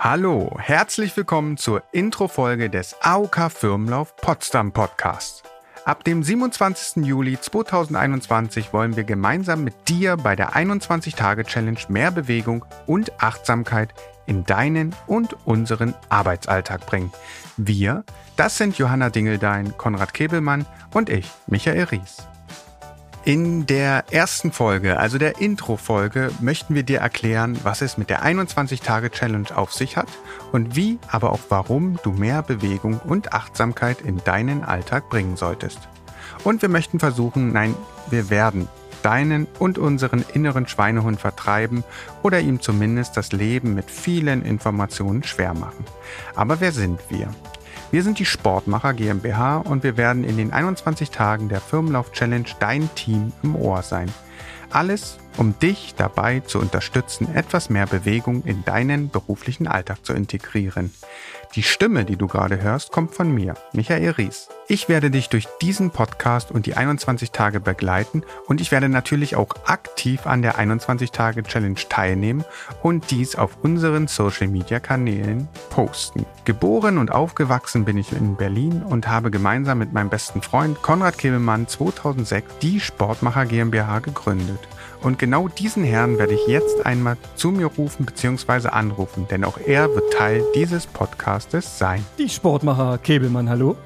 Hallo, herzlich willkommen zur Intro-Folge des AOK Firmenlauf Potsdam Podcasts. Ab dem 27. Juli 2021 wollen wir gemeinsam mit dir bei der 21-Tage-Challenge mehr Bewegung und Achtsamkeit in deinen und unseren Arbeitsalltag bringen. Wir, das sind Johanna Dingeldein, Konrad Kebelmann und ich, Michael Ries. In der ersten Folge, also der Intro-Folge, möchten wir dir erklären, was es mit der 21-Tage-Challenge auf sich hat und wie, aber auch warum du mehr Bewegung und Achtsamkeit in deinen Alltag bringen solltest. Und wir möchten versuchen, nein, wir werden deinen und unseren inneren Schweinehund vertreiben oder ihm zumindest das Leben mit vielen Informationen schwer machen. Aber wer sind wir? Wir sind die Sportmacher GmbH und wir werden in den 21 Tagen der Firmenlauf Challenge dein Team im Ohr sein. Alles, um dich dabei zu unterstützen, etwas mehr Bewegung in deinen beruflichen Alltag zu integrieren. Die Stimme, die du gerade hörst, kommt von mir, Michael Ries. Ich werde dich durch diesen Podcast und die 21 Tage begleiten und ich werde natürlich auch aktiv an der 21 Tage Challenge teilnehmen und dies auf unseren Social Media Kanälen posten. Geboren und aufgewachsen bin ich in Berlin und habe gemeinsam mit meinem besten Freund Konrad Kebelmann 2006 die Sportmacher GmbH gegründet. Und genau diesen Herrn werde ich jetzt einmal zu mir rufen bzw. anrufen, denn auch er wird Teil dieses Podcastes sein. Die Sportmacher Kebelmann, hallo.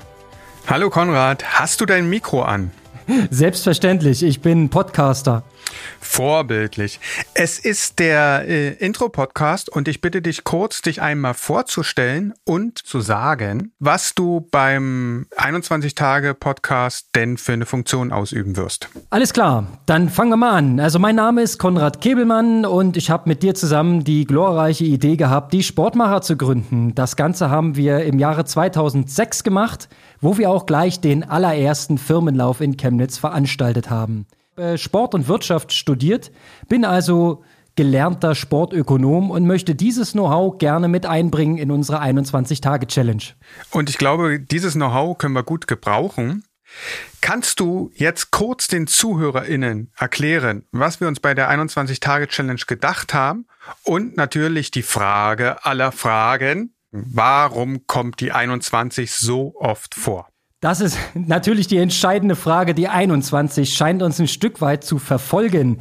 Hallo Konrad, hast du dein Mikro an? Selbstverständlich, ich bin Podcaster. Vorbildlich. Es ist der äh, Intro-Podcast und ich bitte dich kurz, dich einmal vorzustellen und zu sagen, was du beim 21-Tage-Podcast denn für eine Funktion ausüben wirst. Alles klar, dann fangen wir mal an. Also mein Name ist Konrad Kebelmann und ich habe mit dir zusammen die glorreiche Idee gehabt, die Sportmacher zu gründen. Das Ganze haben wir im Jahre 2006 gemacht, wo wir auch gleich den allerersten Firmenlauf in Chemnitz veranstaltet haben. Sport und Wirtschaft studiert, bin also gelernter Sportökonom und möchte dieses Know-how gerne mit einbringen in unsere 21-Tage-Challenge. Und ich glaube, dieses Know-how können wir gut gebrauchen. Kannst du jetzt kurz den ZuhörerInnen erklären, was wir uns bei der 21-Tage-Challenge gedacht haben? Und natürlich die Frage aller Fragen, warum kommt die 21 so oft vor? Das ist natürlich die entscheidende Frage. Die 21 scheint uns ein Stück weit zu verfolgen.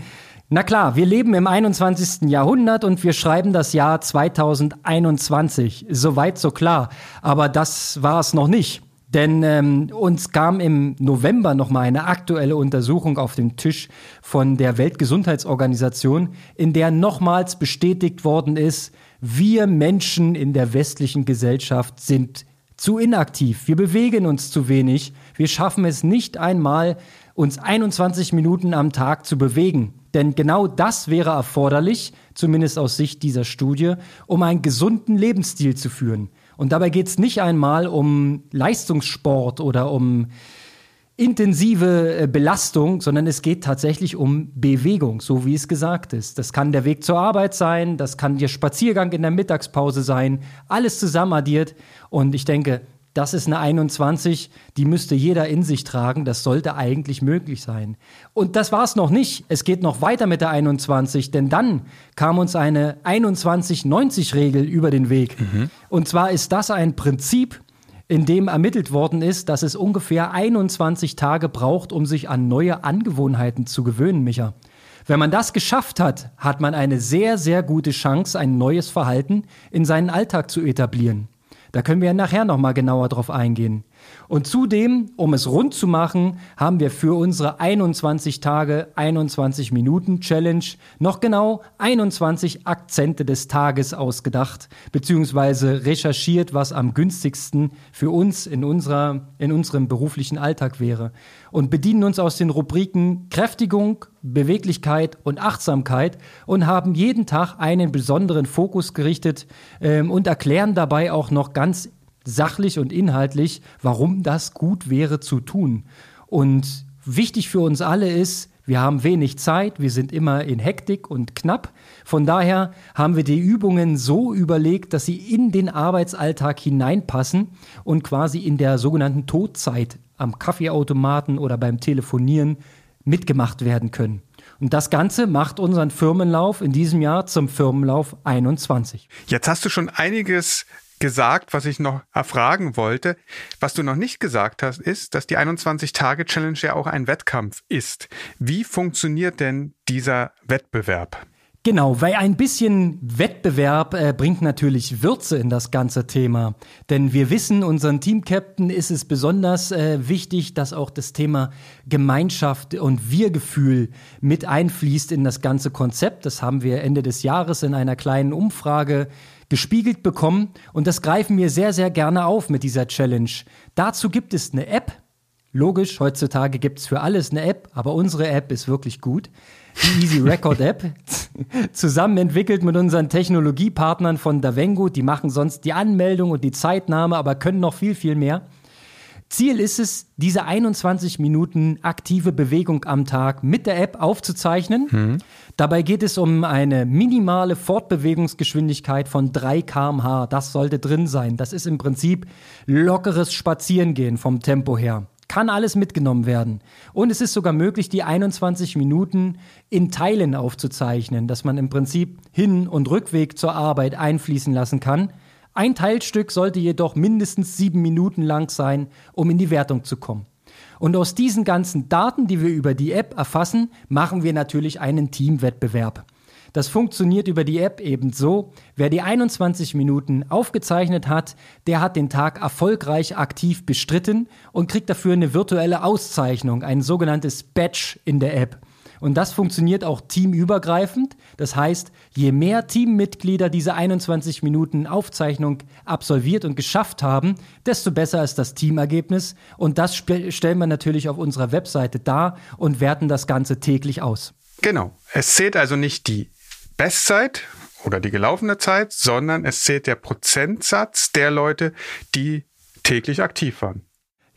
Na klar, wir leben im 21. Jahrhundert und wir schreiben das Jahr 2021. Soweit so klar. Aber das war es noch nicht. Denn ähm, uns kam im November nochmal eine aktuelle Untersuchung auf den Tisch von der Weltgesundheitsorganisation, in der nochmals bestätigt worden ist, wir Menschen in der westlichen Gesellschaft sind zu inaktiv. Wir bewegen uns zu wenig. Wir schaffen es nicht einmal, uns 21 Minuten am Tag zu bewegen. Denn genau das wäre erforderlich, zumindest aus Sicht dieser Studie, um einen gesunden Lebensstil zu führen. Und dabei geht es nicht einmal um Leistungssport oder um intensive äh, Belastung, sondern es geht tatsächlich um Bewegung, so wie es gesagt ist. Das kann der Weg zur Arbeit sein, das kann der Spaziergang in der Mittagspause sein, alles zusammen addiert. Und ich denke, das ist eine 21, die müsste jeder in sich tragen. Das sollte eigentlich möglich sein. Und das war es noch nicht. Es geht noch weiter mit der 21, denn dann kam uns eine 21-90-Regel über den Weg. Mhm. Und zwar ist das ein Prinzip, in dem ermittelt worden ist, dass es ungefähr 21 Tage braucht, um sich an neue Angewohnheiten zu gewöhnen, Micha. Wenn man das geschafft hat, hat man eine sehr, sehr gute Chance, ein neues Verhalten in seinen Alltag zu etablieren. Da können wir nachher nochmal genauer drauf eingehen. Und zudem, um es rund zu machen, haben wir für unsere 21 Tage, 21 Minuten Challenge noch genau 21 Akzente des Tages ausgedacht, beziehungsweise recherchiert, was am günstigsten für uns in, unserer, in unserem beruflichen Alltag wäre. Und bedienen uns aus den Rubriken Kräftigung, Beweglichkeit und Achtsamkeit und haben jeden Tag einen besonderen Fokus gerichtet ähm, und erklären dabei auch noch ganz sachlich und inhaltlich, warum das gut wäre zu tun. Und wichtig für uns alle ist, wir haben wenig Zeit, wir sind immer in Hektik und knapp. Von daher haben wir die Übungen so überlegt, dass sie in den Arbeitsalltag hineinpassen und quasi in der sogenannten Todzeit am Kaffeeautomaten oder beim Telefonieren mitgemacht werden können. Und das Ganze macht unseren Firmenlauf in diesem Jahr zum Firmenlauf 21. Jetzt hast du schon einiges gesagt, was ich noch erfragen wollte. Was du noch nicht gesagt hast, ist, dass die 21-Tage-Challenge ja auch ein Wettkampf ist. Wie funktioniert denn dieser Wettbewerb? Genau, weil ein bisschen Wettbewerb äh, bringt natürlich Würze in das ganze Thema. Denn wir wissen, unseren Teamcaptain ist es besonders äh, wichtig, dass auch das Thema Gemeinschaft und Wir-Gefühl mit einfließt in das ganze Konzept. Das haben wir Ende des Jahres in einer kleinen Umfrage gespiegelt bekommen und das greifen wir sehr, sehr gerne auf mit dieser Challenge. Dazu gibt es eine App. Logisch, heutzutage gibt es für alles eine App, aber unsere App ist wirklich gut die Easy Record App, zusammen entwickelt mit unseren Technologiepartnern von Davengo. Die machen sonst die Anmeldung und die Zeitnahme, aber können noch viel, viel mehr. Ziel ist es, diese 21 Minuten aktive Bewegung am Tag mit der App aufzuzeichnen. Mhm. Dabei geht es um eine minimale Fortbewegungsgeschwindigkeit von 3 km/h. Das sollte drin sein. Das ist im Prinzip lockeres Spazierengehen vom Tempo her kann alles mitgenommen werden. Und es ist sogar möglich, die 21 Minuten in Teilen aufzuzeichnen, dass man im Prinzip Hin- und Rückweg zur Arbeit einfließen lassen kann. Ein Teilstück sollte jedoch mindestens sieben Minuten lang sein, um in die Wertung zu kommen. Und aus diesen ganzen Daten, die wir über die App erfassen, machen wir natürlich einen Teamwettbewerb. Das funktioniert über die App eben so. Wer die 21 Minuten aufgezeichnet hat, der hat den Tag erfolgreich aktiv bestritten und kriegt dafür eine virtuelle Auszeichnung, ein sogenanntes Badge in der App. Und das funktioniert auch teamübergreifend. Das heißt, je mehr Teammitglieder diese 21 Minuten Aufzeichnung absolviert und geschafft haben, desto besser ist das Teamergebnis. Und das stellen wir natürlich auf unserer Webseite dar und werten das Ganze täglich aus. Genau. Es zählt also nicht die Bestzeit oder die gelaufene Zeit, sondern es zählt der Prozentsatz der Leute, die täglich aktiv waren.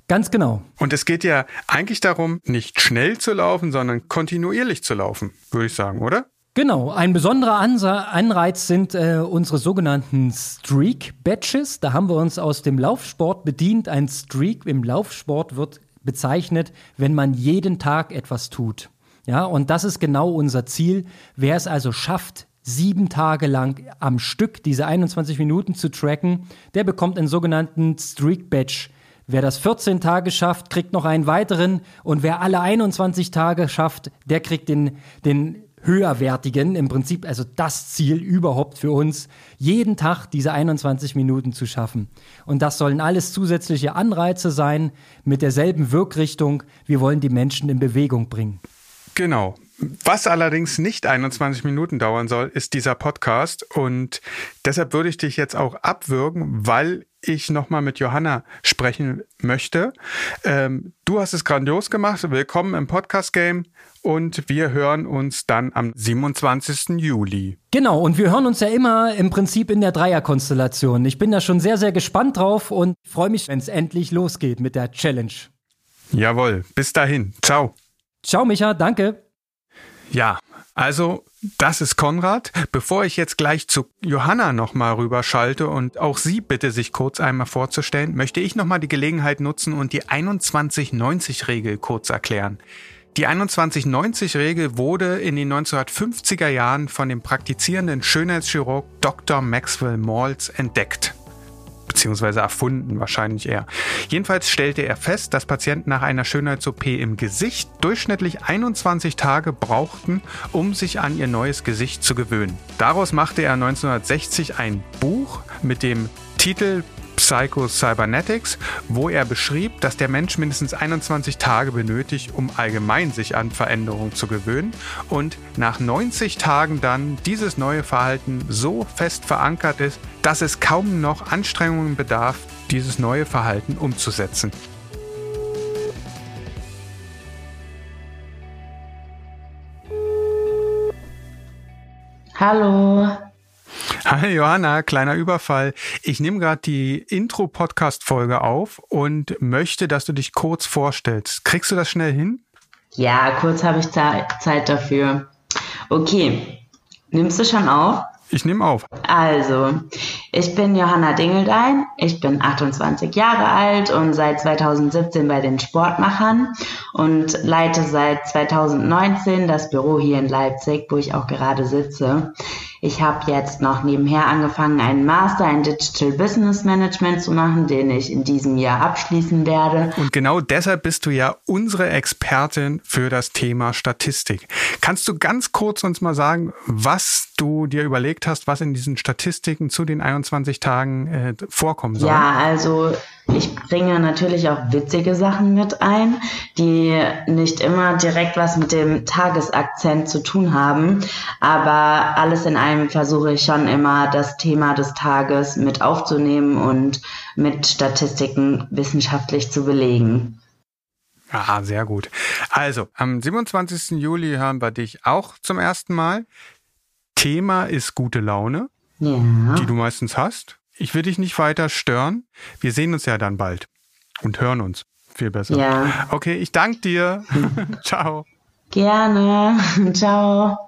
Ganz genau. Und es geht ja eigentlich darum, nicht schnell zu laufen, sondern kontinuierlich zu laufen, würde ich sagen, oder? Genau, ein besonderer Anreiz sind äh, unsere sogenannten Streak-Badges. Da haben wir uns aus dem Laufsport bedient. Ein Streak im Laufsport wird bezeichnet, wenn man jeden Tag etwas tut. Ja, und das ist genau unser Ziel. Wer es also schafft, sieben Tage lang am Stück diese 21 Minuten zu tracken, der bekommt einen sogenannten Streak Badge. Wer das 14 Tage schafft, kriegt noch einen weiteren. Und wer alle 21 Tage schafft, der kriegt den, den höherwertigen, im Prinzip also das Ziel überhaupt für uns, jeden Tag diese 21 Minuten zu schaffen. Und das sollen alles zusätzliche Anreize sein mit derselben Wirkrichtung. Wir wollen die Menschen in Bewegung bringen. Genau. Was allerdings nicht 21 Minuten dauern soll, ist dieser Podcast. Und deshalb würde ich dich jetzt auch abwürgen, weil ich nochmal mit Johanna sprechen möchte. Ähm, du hast es grandios gemacht. Willkommen im Podcast-Game. Und wir hören uns dann am 27. Juli. Genau, und wir hören uns ja immer im Prinzip in der Dreierkonstellation. Ich bin da schon sehr, sehr gespannt drauf und freue mich, wenn es endlich losgeht mit der Challenge. Jawohl, bis dahin. Ciao. Ciao, Micha, danke. Ja, also das ist Konrad. Bevor ich jetzt gleich zu Johanna nochmal rüberschalte und auch sie bitte sich kurz einmal vorzustellen, möchte ich nochmal die Gelegenheit nutzen und die 2190-Regel kurz erklären. Die 2190-Regel wurde in den 1950er Jahren von dem praktizierenden Schönheitschirurg Dr. Maxwell Maltz entdeckt beziehungsweise erfunden wahrscheinlich eher. Jedenfalls stellte er fest, dass Patienten nach einer Schönheits-OP im Gesicht durchschnittlich 21 Tage brauchten, um sich an ihr neues Gesicht zu gewöhnen. Daraus machte er 1960 ein Buch mit dem Titel Psycho-Cybernetics, wo er beschrieb, dass der Mensch mindestens 21 Tage benötigt, um allgemein sich an Veränderungen zu gewöhnen und nach 90 Tagen dann dieses neue Verhalten so fest verankert ist, dass es kaum noch Anstrengungen bedarf, dieses neue Verhalten umzusetzen. Hallo. Hi Johanna, kleiner Überfall. Ich nehme gerade die Intro-Podcast-Folge auf und möchte, dass du dich kurz vorstellst. Kriegst du das schnell hin? Ja, kurz habe ich Zeit dafür. Okay, nimmst du schon auf? Ich nehme auf. Also, Ich bin Johanna Dingeldein, ich bin 28 Jahre alt und seit 2017 bei den Sportmachern und leite seit 2019 das Büro hier in Leipzig, wo ich auch gerade sitze. Ich habe jetzt noch nebenher angefangen, einen Master in Digital Business Management zu machen, den ich in diesem Jahr abschließen werde. Und genau deshalb bist du ja unsere Expertin für das Thema Statistik. Kannst du ganz kurz uns mal sagen, was du dir überlegt hast, was in diesen Statistiken zu den 21 Tagen äh, vorkommen soll? Ja, also ich bringe natürlich auch witzige Sachen mit ein, die nicht immer direkt was mit dem Tagesakzent zu tun haben. Aber alles in allem versuche ich schon immer, das Thema des Tages mit aufzunehmen und mit Statistiken wissenschaftlich zu belegen. Ah, sehr gut. Also, am 27. Juli hören wir dich auch zum ersten Mal. Thema ist gute Laune, ja. die du meistens hast. Ich will dich nicht weiter stören. Wir sehen uns ja dann bald und hören uns. Viel besser. Ja. Okay, ich danke dir. Ciao. Gerne. Ciao.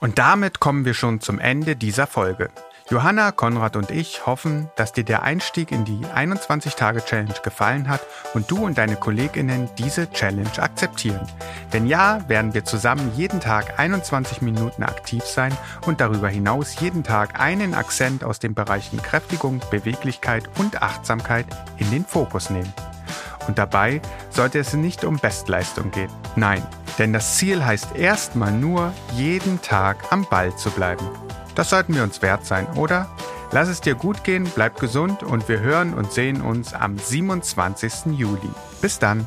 Und damit kommen wir schon zum Ende dieser Folge. Johanna, Konrad und ich hoffen, dass dir der Einstieg in die 21-Tage-Challenge gefallen hat und du und deine KollegInnen diese Challenge akzeptieren. Wenn ja, werden wir zusammen jeden Tag 21 Minuten aktiv sein und darüber hinaus jeden Tag einen Akzent aus den Bereichen Kräftigung, Beweglichkeit und Achtsamkeit in den Fokus nehmen. Und dabei sollte es nicht um Bestleistung gehen. Nein, denn das Ziel heißt erstmal nur, jeden Tag am Ball zu bleiben. Das sollten wir uns wert sein, oder? Lass es dir gut gehen, bleib gesund und wir hören und sehen uns am 27. Juli. Bis dann.